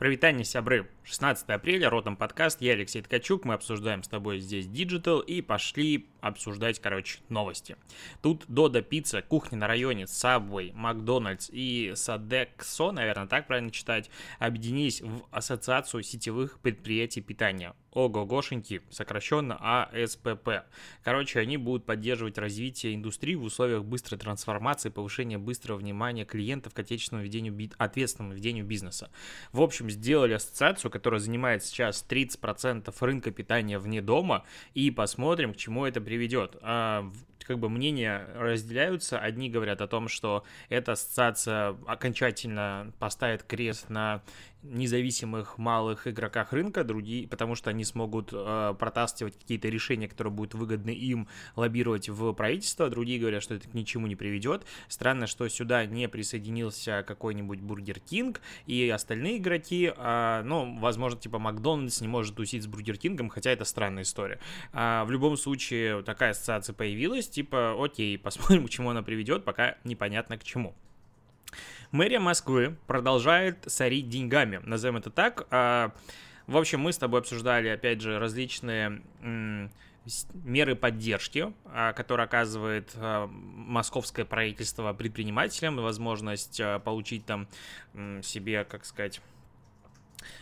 Провитание, сябры. 16 апреля, Ротом подкаст, я Алексей Ткачук, мы обсуждаем с тобой здесь Digital и пошли обсуждать, короче, новости. Тут Дода Пицца, кухня на районе, Subway, Макдональдс и Садексо, наверное, так правильно читать, объединились в Ассоциацию сетевых предприятий питания. ОГОГОшеньки, сокращенно АСПП. Короче, они будут поддерживать развитие индустрии в условиях быстрой трансформации, повышения быстрого внимания клиентов к отечественному ведению, ответственному ведению бизнеса. В общем, сделали ассоциацию, которая занимает сейчас 30% рынка питания вне дома, и посмотрим, к чему это приведет. Как бы мнения разделяются. Одни говорят о том, что эта ассоциация окончательно поставит крест на независимых малых игроках рынка, другие, потому что они смогут э, протаскивать какие-то решения, которые будут выгодны им, лоббировать в правительство, другие говорят, что это к ничему не приведет. Странно, что сюда не присоединился какой-нибудь Бургер Кинг и остальные игроки, э, ну, возможно, типа Макдональдс не может тусить с Бургер Кингом, хотя это странная история. А в любом случае, такая ассоциация появилась, типа, окей, посмотрим, к чему она приведет, пока непонятно к чему. Мэрия Москвы продолжает сорить деньгами, назовем это так. А, в общем, мы с тобой обсуждали, опять же, различные меры поддержки, а, которые оказывает а, московское правительство предпринимателям, возможность получить там себе, как сказать,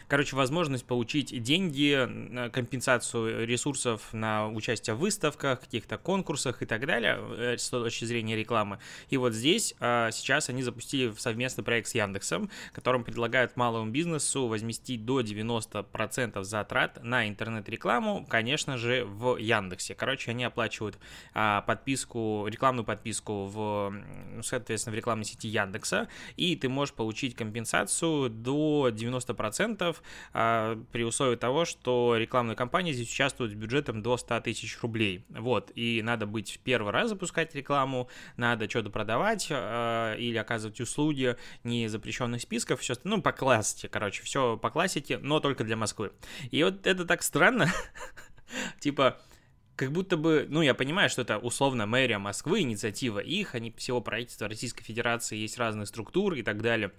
Короче, возможность получить деньги, компенсацию ресурсов на участие в выставках, каких-то конкурсах и так далее э, с точки зрения рекламы. И вот здесь а, сейчас они запустили совместный проект с Яндексом, которым предлагают малому бизнесу возместить до 90% затрат на интернет-рекламу, конечно же, в Яндексе. Короче, они оплачивают а, подписку, рекламную подписку в, соответственно, в рекламной сети Яндекса, и ты можешь получить компенсацию до 90% а, при условии того, что рекламные кампании здесь участвуют с бюджетом до 100 тысяч рублей. Вот, и надо быть в первый раз запускать рекламу, надо что-то продавать а, или оказывать услуги не запрещенных списков, все, ну, по классике, короче, все по классике, но только для Москвы. И вот это так странно, типа, как будто бы, ну, я понимаю, что это условно мэрия Москвы, инициатива их, они всего правительства Российской Федерации, есть разные структуры и так далее.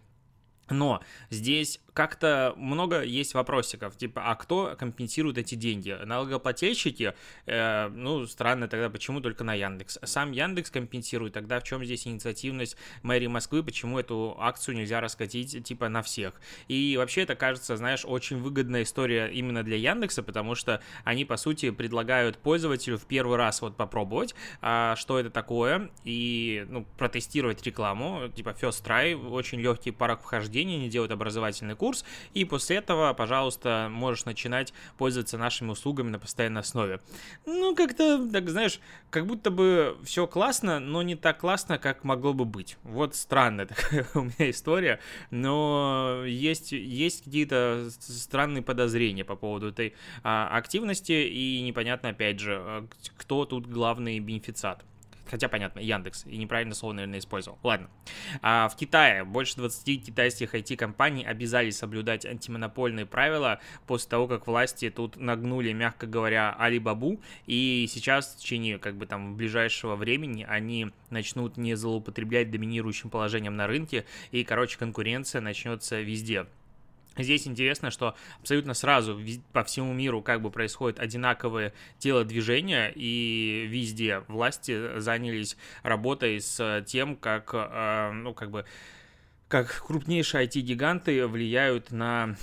Но здесь как-то много есть вопросиков, типа, а кто компенсирует эти деньги? Налогоплательщики? Э, ну, странно тогда, почему только на Яндекс? Сам Яндекс компенсирует, тогда в чем здесь инициативность мэрии Москвы, почему эту акцию нельзя раскатить, типа, на всех? И вообще это кажется, знаешь, очень выгодная история именно для Яндекса, потому что они, по сути, предлагают пользователю в первый раз вот попробовать, а, что это такое, и, ну, протестировать рекламу, типа, first try, очень легкий порог вхождения, не делают образовательный курс, курс, и после этого, пожалуйста, можешь начинать пользоваться нашими услугами на постоянной основе. Ну, как-то, так знаешь, как будто бы все классно, но не так классно, как могло бы быть. Вот странная такая у меня история, но есть, есть какие-то странные подозрения по поводу этой а, активности, и непонятно, опять же, а, кто тут главный бенефициат. Хотя, понятно, Яндекс. И неправильно слово, наверное, использовал. Ладно. А в Китае больше 20 китайских IT-компаний обязались соблюдать антимонопольные правила после того, как власти тут нагнули, мягко говоря, Алибабу. И сейчас в течение, как бы там, ближайшего времени они начнут не злоупотреблять доминирующим положением на рынке. И, короче, конкуренция начнется везде. Здесь интересно, что абсолютно сразу по всему миру как бы происходят одинаковые телодвижения, и везде власти занялись работой с тем, как, э, ну, как бы, как крупнейшие IT-гиганты влияют на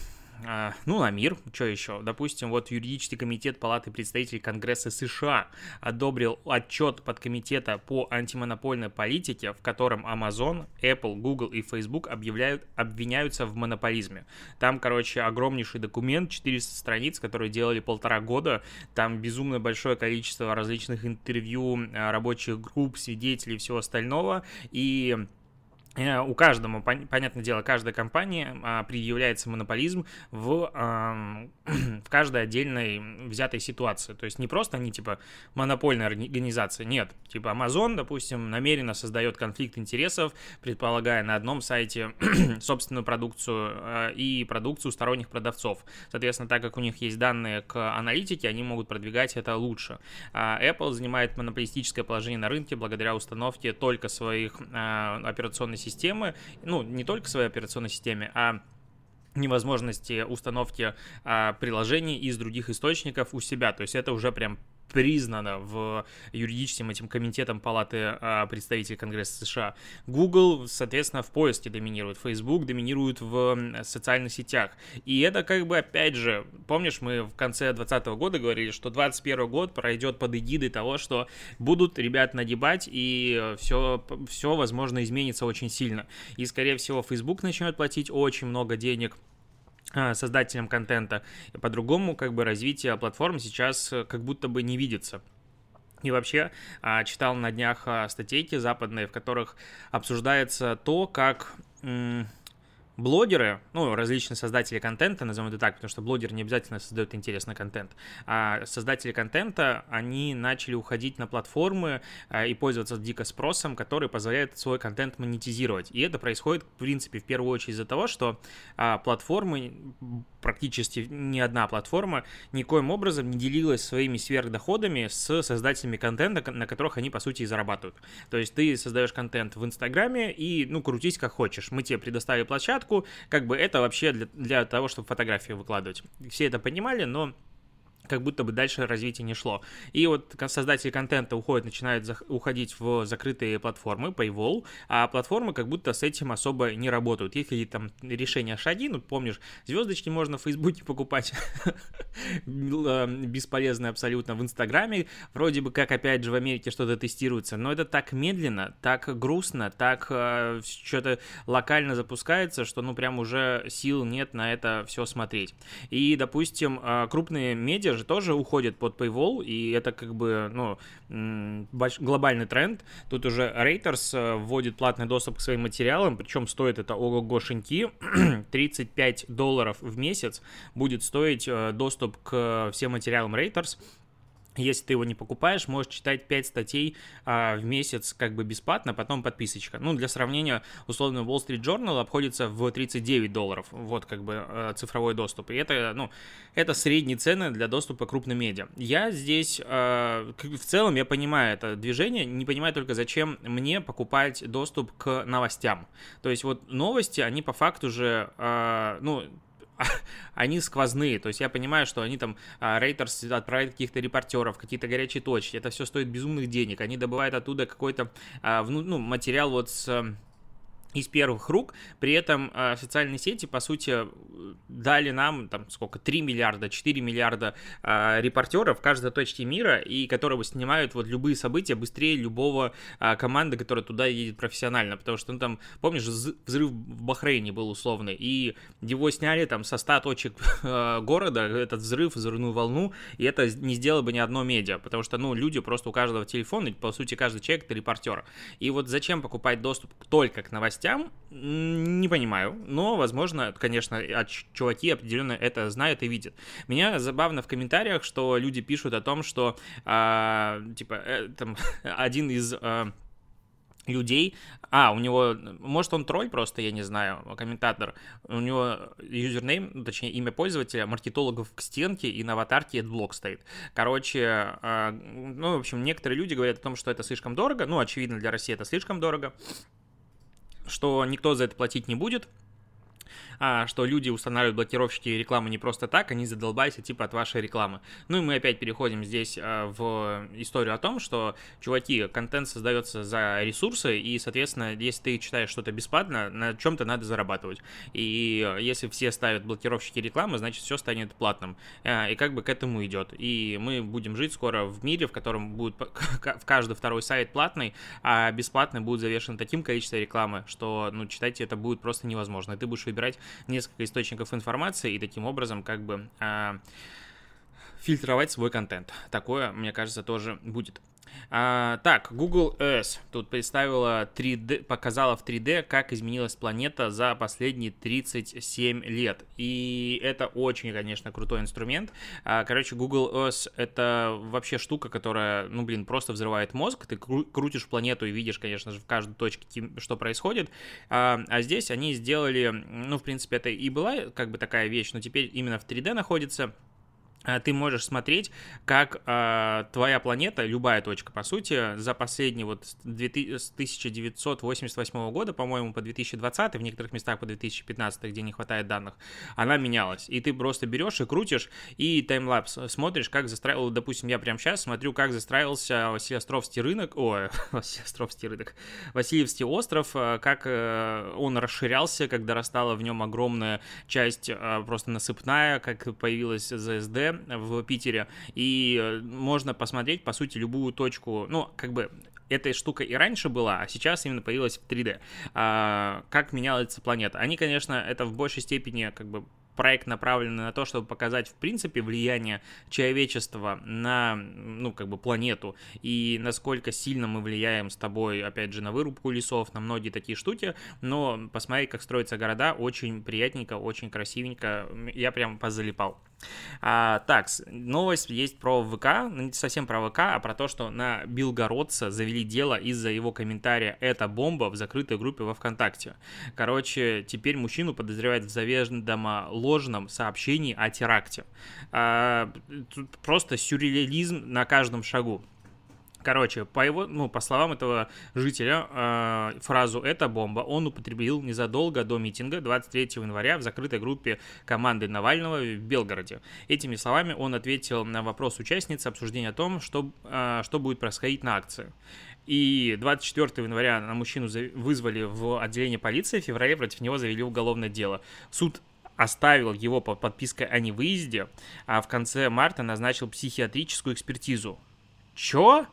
ну, на мир, что еще? Допустим, вот юридический комитет Палаты представителей Конгресса США одобрил отчет подкомитета по антимонопольной политике, в котором Amazon, Apple, Google и Facebook объявляют, обвиняются в монополизме. Там, короче, огромнейший документ, 400 страниц, которые делали полтора года. Там безумно большое количество различных интервью, а, рабочих групп, свидетелей и всего остального. И у каждого, понятное дело, каждая компания а, предъявляется монополизм в, в каждой отдельной взятой ситуации. То есть не просто они типа монопольная организация, нет. Типа Amazon, допустим, намеренно создает конфликт интересов, предполагая на одном сайте собственную продукцию а, и продукцию сторонних продавцов. Соответственно, так как у них есть данные к аналитике, они могут продвигать это лучше. А Apple занимает монополистическое положение на рынке благодаря установке только своих операционных системы, ну, не только своей операционной системе, а невозможности установки а, приложений из других источников у себя. То есть это уже прям признано в юридическим этим комитетом Палаты а, представителей Конгресса США. Google, соответственно, в поиске доминирует, Facebook доминирует в социальных сетях. И это как бы, опять же, помнишь, мы в конце 2020 года говорили, что 2021 год пройдет под эгидой того, что будут ребят нагибать, и все, все, возможно, изменится очень сильно. И, скорее всего, Facebook начнет платить очень много денег создателям контента. По-другому как бы развитие платформ сейчас э, как будто бы не видится. И вообще а, читал на днях а, статейки западные, в которых обсуждается то, как блогеры, ну, различные создатели контента, назовем это так, потому что блогер не обязательно создает интересный контент, а создатели контента, они начали уходить на платформы а, и пользоваться дико спросом, который позволяет свой контент монетизировать. И это происходит, в принципе, в первую очередь из-за того, что а, платформы, практически ни одна платформа, никоим образом не делилась своими сверхдоходами с создателями контента, на которых они, по сути, и зарабатывают. То есть ты создаешь контент в Инстаграме и, ну, крутись как хочешь. Мы тебе предоставили площадку, площадку, как бы это вообще для, для того, чтобы фотографии выкладывать. Все это понимали, но как будто бы дальше развитие не шло. И вот создатели контента уходят, начинают за, уходить в закрытые платформы, Paywall, а платформы как будто с этим особо не работают. Есть какие-то там решения шаги, ну, помнишь, звездочки можно в Фейсбуке покупать, э, бесполезно абсолютно, в Инстаграме, вроде бы как, опять же, в Америке что-то тестируется, но это так медленно, так грустно, так э, что-то локально запускается, что, ну, прям уже сил нет на это все смотреть. И, допустим, э, крупные медиа же тоже уходят под Paywall, и это как бы, ну, глобальный тренд. Тут уже Reuters э, вводит платный доступ к своим материалам, причем стоит это ого-гошеньки, 35 долларов в месяц будет стоить э, доступ к всем материалам Reuters, если ты его не покупаешь, можешь читать 5 статей а, в месяц как бы бесплатно, потом подписочка. Ну, для сравнения, условно, Wall Street Journal обходится в 39 долларов, вот как бы а, цифровой доступ. И это, ну, это средние цены для доступа к крупным медиа. Я здесь, а, в целом, я понимаю это движение, не понимаю только, зачем мне покупать доступ к новостям. То есть вот новости, они по факту же, а, ну, они сквозные, то есть я понимаю, что они там, Рейтерс отправляют каких-то репортеров, какие-то горячие точки, это все стоит безумных денег, они добывают оттуда какой-то а, ну, материал вот с из первых рук. При этом э, социальные сети, по сути, дали нам, там, сколько, 3 миллиарда, 4 миллиарда э, репортеров в каждой точке мира, и которые снимают вот любые события быстрее любого э, команды, которая туда едет профессионально. Потому что, ну, там, помнишь, взрыв в Бахрейне был условный, и его сняли там со 100 точек э, города, этот взрыв, взрывную волну, и это не сделало бы ни одно медиа, потому что, ну, люди просто у каждого телефона, по сути, каждый человек это репортер. И вот зачем покупать доступ только к новостям, новостям, не понимаю, но, возможно, конечно, чуваки определенно это знают и видят. Меня забавно в комментариях, что люди пишут о том, что, а, типа, э, там, один из... А, людей. А, у него, может, он тролль просто, я не знаю, комментатор. У него юзернейм, ну, точнее, имя пользователя, маркетологов к стенке, и на аватарке блок стоит. Короче, э, ну, в общем, некоторые люди говорят о том, что это слишком дорого. Ну, очевидно, для России это слишком дорого что никто за это платить не будет, что люди устанавливают блокировщики рекламы не просто так, они задолбаются типа от вашей рекламы. Ну и мы опять переходим здесь а, в историю о том, что, чуваки, контент создается за ресурсы, и, соответственно, если ты читаешь что-то бесплатно, на чем-то надо зарабатывать. И если все ставят блокировщики рекламы, значит, все станет платным. А, и как бы к этому идет. И мы будем жить скоро в мире, в котором будет в каждый второй сайт платный, а бесплатный будет завешен таким количеством рекламы, что, ну, читать это будет просто невозможно. И ты будешь выбирать несколько источников информации и таким образом как бы а, фильтровать свой контент. Такое, мне кажется, тоже будет. А, так, Google Earth тут представила 3D, показала в 3D, как изменилась планета за последние 37 лет. И это очень, конечно, крутой инструмент. А, короче, Google Earth это вообще штука, которая, ну, блин, просто взрывает мозг. Ты кру- крутишь планету и видишь, конечно же, в каждой точке, что происходит. А, а здесь они сделали, ну, в принципе, это и была как бы такая вещь, но теперь именно в 3D находится ты можешь смотреть, как э, твоя планета, любая точка, по сути, за последний вот с 1988 года, по-моему, по 2020, в некоторых местах по 2015, где не хватает данных, она менялась. И ты просто берешь и крутишь, и таймлапс смотришь, как застраивал, допустим, я прямо сейчас смотрю, как застраивался Василиостровский рынок, ой, Василиостровский рынок, Васильевский остров, а, как э, он расширялся, когда растала в нем огромная часть э, просто насыпная, как появилась ЗСД, в Питере, и э, можно посмотреть, по сути, любую точку, ну, как бы эта штука и раньше была, а сейчас именно появилась в 3D. А, как меняется планета? Они, конечно, это в большей степени как бы проект направлен на то, чтобы показать, в принципе, влияние человечества на, ну, как бы, планету, и насколько сильно мы влияем с тобой, опять же, на вырубку лесов, на многие такие штуки, но посмотреть, как строятся города, очень приятненько, очень красивенько, я прям позалипал. А, так, новость есть про ВК, ну, не совсем про ВК, а про то, что на Билгородца завели дело из-за его комментария «Это бомба» в закрытой группе во ВКонтакте. Короче, теперь мужчину подозревают в заведомо ложном сообщении о теракте. А, тут просто сюрреализм на каждом шагу. Короче, по его, ну, по словам этого жителя, э, фразу «это бомба» он употребил незадолго до митинга 23 января в закрытой группе команды Навального в Белгороде. Этими словами он ответил на вопрос участницы обсуждения о том, что, э, что будет происходить на акции. И 24 января на мужчину вызвали в отделение полиции, в феврале против него завели уголовное дело. Суд оставил его под подпиской о невыезде, а в конце марта назначил психиатрическую экспертизу. Чё?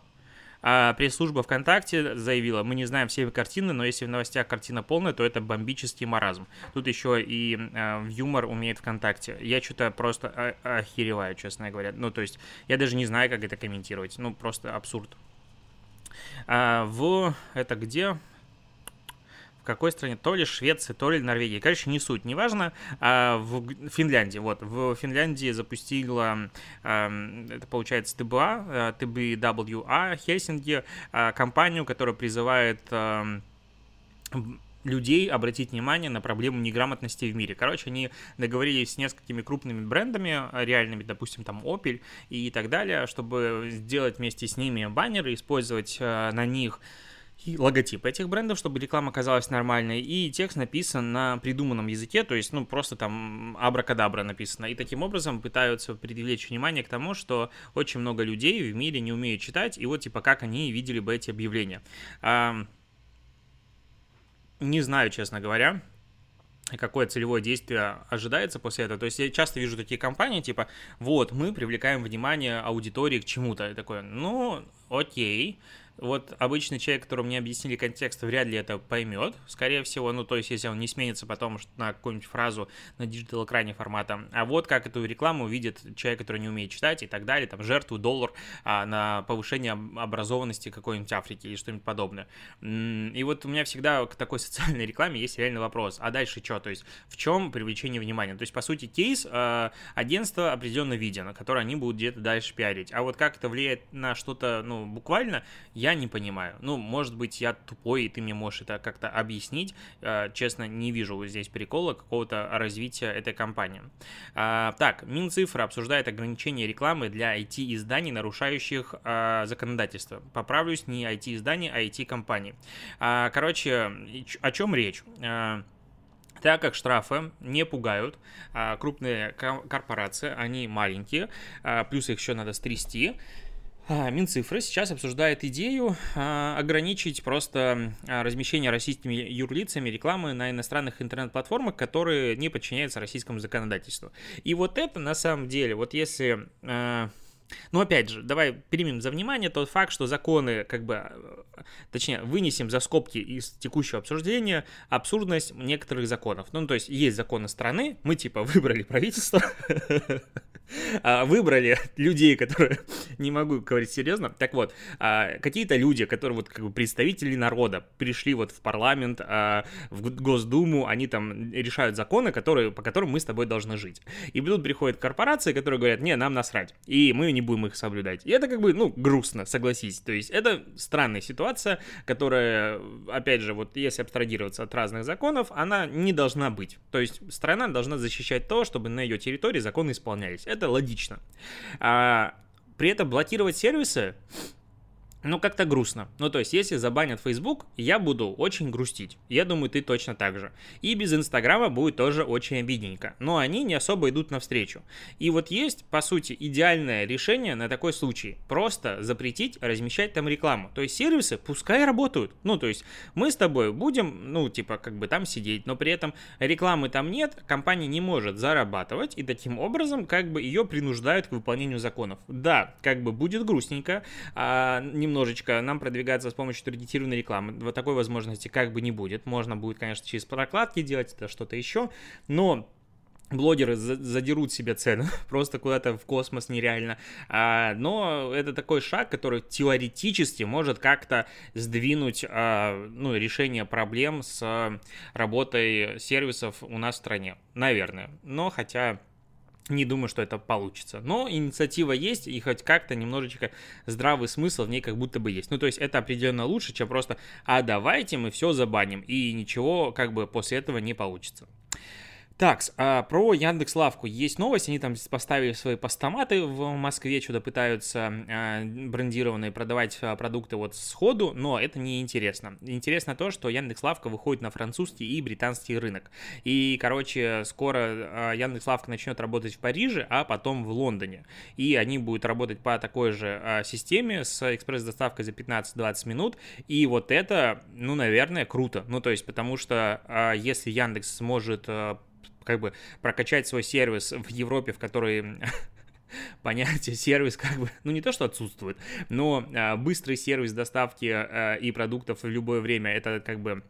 А пресс-служба ВКонтакте заявила, мы не знаем все картины, но если в новостях картина полная, то это бомбический маразм. Тут еще и э, юмор умеет ВКонтакте. Я что-то просто охереваю, честно говоря. Ну, то есть, я даже не знаю, как это комментировать. Ну, просто абсурд. А, в... Это где? В какой стране, то ли Швеции, то ли Норвегии. Короче, не суть, неважно. А в Финляндии, вот, в Финляндии запустила, это получается ТБА, TBWA, Хельсинки, а, компанию, которая призывает людей обратить внимание на проблему неграмотности в мире. Короче, они договорились с несколькими крупными брендами, реальными, допустим, там Opel и так далее, чтобы сделать вместе с ними баннеры, использовать на них и логотип этих брендов, чтобы реклама казалась нормальной, и текст написан на придуманном языке, то есть, ну, просто там абракадабра написано. И таким образом пытаются привлечь внимание к тому, что очень много людей в мире не умеют читать, и вот, типа, как они видели бы эти объявления. А, не знаю, честно говоря, какое целевое действие ожидается после этого. То есть я часто вижу такие компании, типа, вот, мы привлекаем внимание аудитории к чему-то. И такое, ну, окей, вот обычный человек, которому не объяснили контекст, вряд ли это поймет, скорее всего, ну, то есть, если он не сменится потом на какую-нибудь фразу на digital-экране формата. А вот как эту рекламу видит человек, который не умеет читать и так далее, там, жертву доллар а, на повышение образованности какой-нибудь Африки или что-нибудь подобное. И вот у меня всегда к такой социальной рекламе есть реальный вопрос. А дальше что? То есть, в чем привлечение внимания? То есть, по сути, кейс э, агентства определенно виден, который они будут где-то дальше пиарить. А вот как это влияет на что-то, ну, буквально, я не понимаю. Ну, может быть, я тупой, и ты мне можешь это как-то объяснить. Э, честно, не вижу здесь прикола какого-то развития этой компании. А, так, Минцифра обсуждает ограничение рекламы для IT-изданий, нарушающих а, законодательство. Поправлюсь, не IT-изданий, а IT-компаний. А, короче, о чем речь? так как штрафы не пугают крупные корпорации, они маленькие, плюс их еще надо стрясти, Минцифры сейчас обсуждает идею а, ограничить просто а, размещение российскими юрлицами рекламы на иностранных интернет-платформах, которые не подчиняются российскому законодательству. И вот это на самом деле, вот если но опять же, давай примем за внимание тот факт, что законы, как бы, точнее, вынесем за скобки из текущего обсуждения абсурдность некоторых законов. Ну, то есть, есть законы страны, мы типа выбрали правительство, а, выбрали людей, которые, не могу говорить серьезно, так вот, а, какие-то люди, которые вот как бы представители народа, пришли вот в парламент, а, в Госдуму, они там решают законы, которые, по которым мы с тобой должны жить. И тут приходят корпорации, которые говорят, не, нам насрать, и мы не будем их соблюдать. И это как бы, ну, грустно, согласись. То есть это странная ситуация, которая, опять же, вот если абстрагироваться от разных законов, она не должна быть. То есть страна должна защищать то, чтобы на ее территории законы исполнялись. Это логично. А, при этом блокировать сервисы ну, как-то грустно. Ну, то есть, если забанят Facebook, я буду очень грустить. Я думаю, ты точно так же. И без Инстаграма будет тоже очень обидненько. Но они не особо идут навстречу. И вот есть, по сути, идеальное решение на такой случай. Просто запретить размещать там рекламу. То есть, сервисы пускай работают. Ну, то есть, мы с тобой будем, ну, типа, как бы там сидеть, но при этом рекламы там нет, компания не может зарабатывать, и таким образом, как бы, ее принуждают к выполнению законов. Да, как бы будет грустненько, а, немного немножечко нам продвигаться с помощью таргетированной рекламы. Вот такой возможности как бы не будет. Можно будет, конечно, через прокладки делать это что-то еще, но блогеры задерут себе цену просто куда-то в космос нереально. А, но это такой шаг, который теоретически может как-то сдвинуть а, ну, решение проблем с работой сервисов у нас в стране. Наверное. Но хотя не думаю, что это получится. Но инициатива есть, и хоть как-то немножечко здравый смысл в ней как будто бы есть. Ну, то есть это определенно лучше, чем просто «а давайте мы все забаним», и ничего как бы после этого не получится. Так, а, про Яндекс Лавку есть новость, они там поставили свои постаматы в Москве, что-то пытаются а, брендированные продавать а, продукты вот сходу, но это не интересно. Интересно то, что Яндекс Лавка выходит на французский и британский рынок. И, короче, скоро а, Яндекс Лавка начнет работать в Париже, а потом в Лондоне. И они будут работать по такой же системе с экспресс-доставкой за 15-20 минут. И вот это, ну, наверное, круто. Ну, то есть, потому что если Яндекс сможет как бы прокачать свой сервис в Европе, в которой понятие сервис как бы, ну не то, что отсутствует, но а, быстрый сервис доставки а, и продуктов в любое время это как бы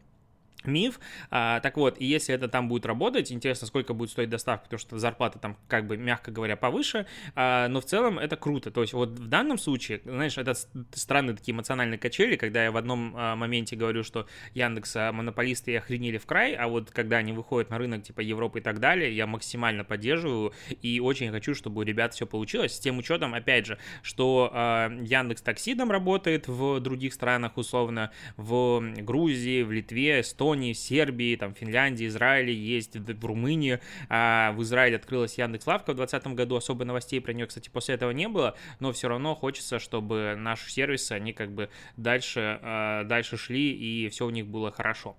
миф. А, так вот, и если это там будет работать, интересно, сколько будет стоить доставка, потому что зарплата там, как бы, мягко говоря, повыше, а, но в целом это круто. То есть вот в данном случае, знаешь, это странные такие эмоциональные качели, когда я в одном а, моменте говорю, что Яндекс а, монополисты и охренели в край, а вот когда они выходят на рынок типа Европы и так далее, я максимально поддерживаю и очень хочу, чтобы у ребят все получилось, с тем учетом, опять же, что а, Яндекс Такси там работает в других странах, условно, в Грузии, в Литве, Эстонии, Эстонии, Сербии, там, Финляндии, Израиле есть, в Румынии. А в Израиле открылась Яндекс.Лавка в 2020 году, особо новостей про нее, кстати, после этого не было, но все равно хочется, чтобы наши сервисы, они как бы дальше, а, дальше шли, и все у них было хорошо.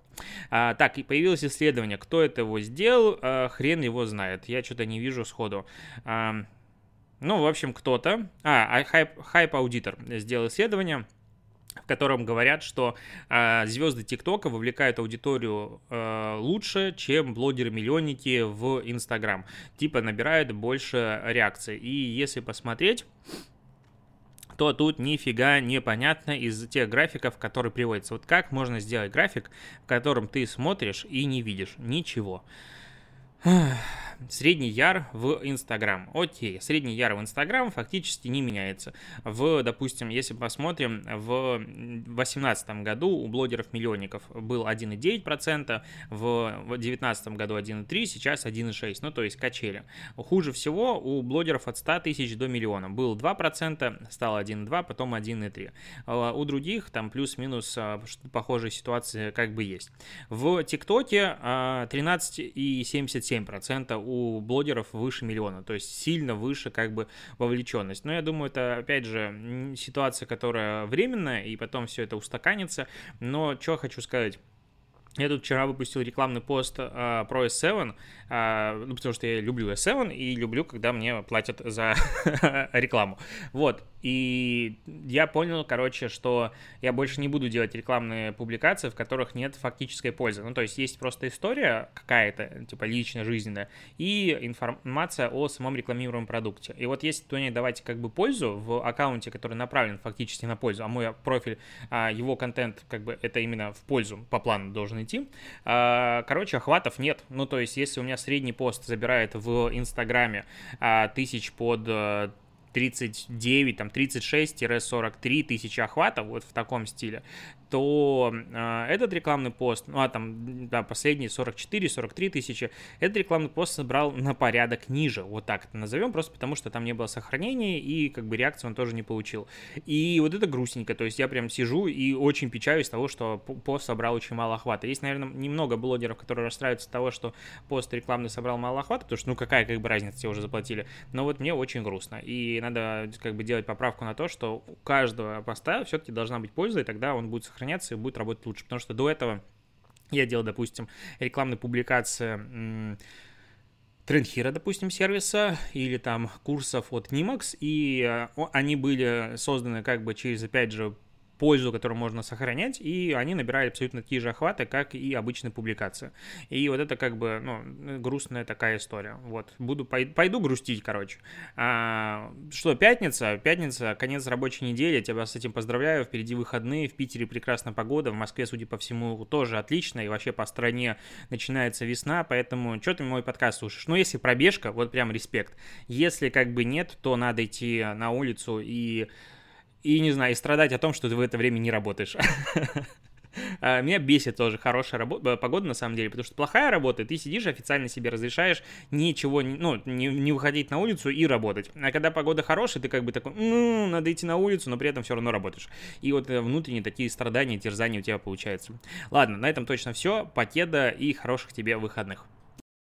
А, так, и появилось исследование, кто это его сделал, а, хрен его знает, я что-то не вижу сходу. Ну, в общем, кто-то... А, HypeAuditor сделал исследование, в котором говорят, что э, звезды ТикТока вовлекают аудиторию э, лучше, чем блогеры-миллионники в Инстаграм. Типа набирают больше реакций. И если посмотреть то тут нифига непонятно из тех графиков, которые приводятся. Вот как можно сделать график, в котором ты смотришь и не видишь ничего. Средний яр в Инстаграм. Окей, средний яр в Инстаграм фактически не меняется. В, допустим, если посмотрим, в 2018 году у блогеров-миллионников был 1,9%, в 2019 году 1,3%, сейчас 1,6%, ну то есть качели. Хуже всего у блогеров от 100 тысяч до миллиона. Был 2%, стало 1,2%, потом 1,3%. А у других там плюс-минус а, похожие ситуации как бы есть. В ТикТоке 13,77% а, у блогеров выше миллиона, то есть сильно выше как бы вовлеченность. Но я думаю, это опять же ситуация, которая временная, и потом все это устаканится. Но что хочу сказать. Я тут вчера выпустил рекламный пост э, про S7, э, ну, потому что я люблю S7 и люблю, когда мне платят за рекламу. Вот, и я понял, короче, что я больше не буду делать рекламные публикации, в которых нет фактической пользы. Ну, то есть есть просто история какая-то, типа лично жизненная, и информация о самом рекламируемом продукте. И вот если то не давать как бы пользу в аккаунте, который направлен фактически на пользу, а мой профиль, а, его контент как бы это именно в пользу по плану должен идти, а, короче, охватов нет. Ну, то есть если у меня средний пост забирает в Инстаграме а, тысяч под 39, там 36-43 тысячи охватов, вот в таком стиле, то э, этот рекламный пост, ну а там да, последние 44-43 тысячи, этот рекламный пост собрал на порядок ниже, вот так это назовем, просто потому что там не было сохранения и как бы реакции он тоже не получил. И вот это грустненько, то есть я прям сижу и очень печаюсь того, что пост собрал очень мало охвата. Есть, наверное, немного блогеров, которые расстраиваются того, что пост рекламный собрал мало охвата, потому что ну какая как бы разница, тебе уже заплатили. Но вот мне очень грустно. И надо как бы делать поправку на то, что у каждого поста все-таки должна быть польза, и тогда он будет сохраняться и будет работать лучше. Потому что до этого я делал, допустим, рекламные публикации Трендхира, допустим, сервиса или там курсов от Nimax, и э, они были созданы как бы через, опять же, пользу, которую можно сохранять, и они набирают абсолютно такие же охваты, как и обычная публикация. И вот это как бы, ну, грустная такая история. Вот, буду, пойду грустить, короче. А, что, пятница? Пятница, конец рабочей недели, тебя с этим поздравляю, впереди выходные, в Питере прекрасная погода, в Москве, судя по всему, тоже отлично, и вообще по стране начинается весна, поэтому что ты мой подкаст слушаешь? Ну, если пробежка, вот прям респект. Если как бы нет, то надо идти на улицу и и, не знаю, и страдать о том, что ты в это время не работаешь. А, меня бесит тоже хорошая работа, э, погода на самом деле, потому что плохая работа, ты сидишь, официально себе разрешаешь ничего, ну, не, не выходить на улицу и работать. А когда погода хорошая, ты как бы такой, ну, надо идти на улицу, но при этом все равно работаешь. И вот э, внутренние такие страдания, терзания у тебя получаются. Ладно, на этом точно все. Покеда и хороших тебе выходных.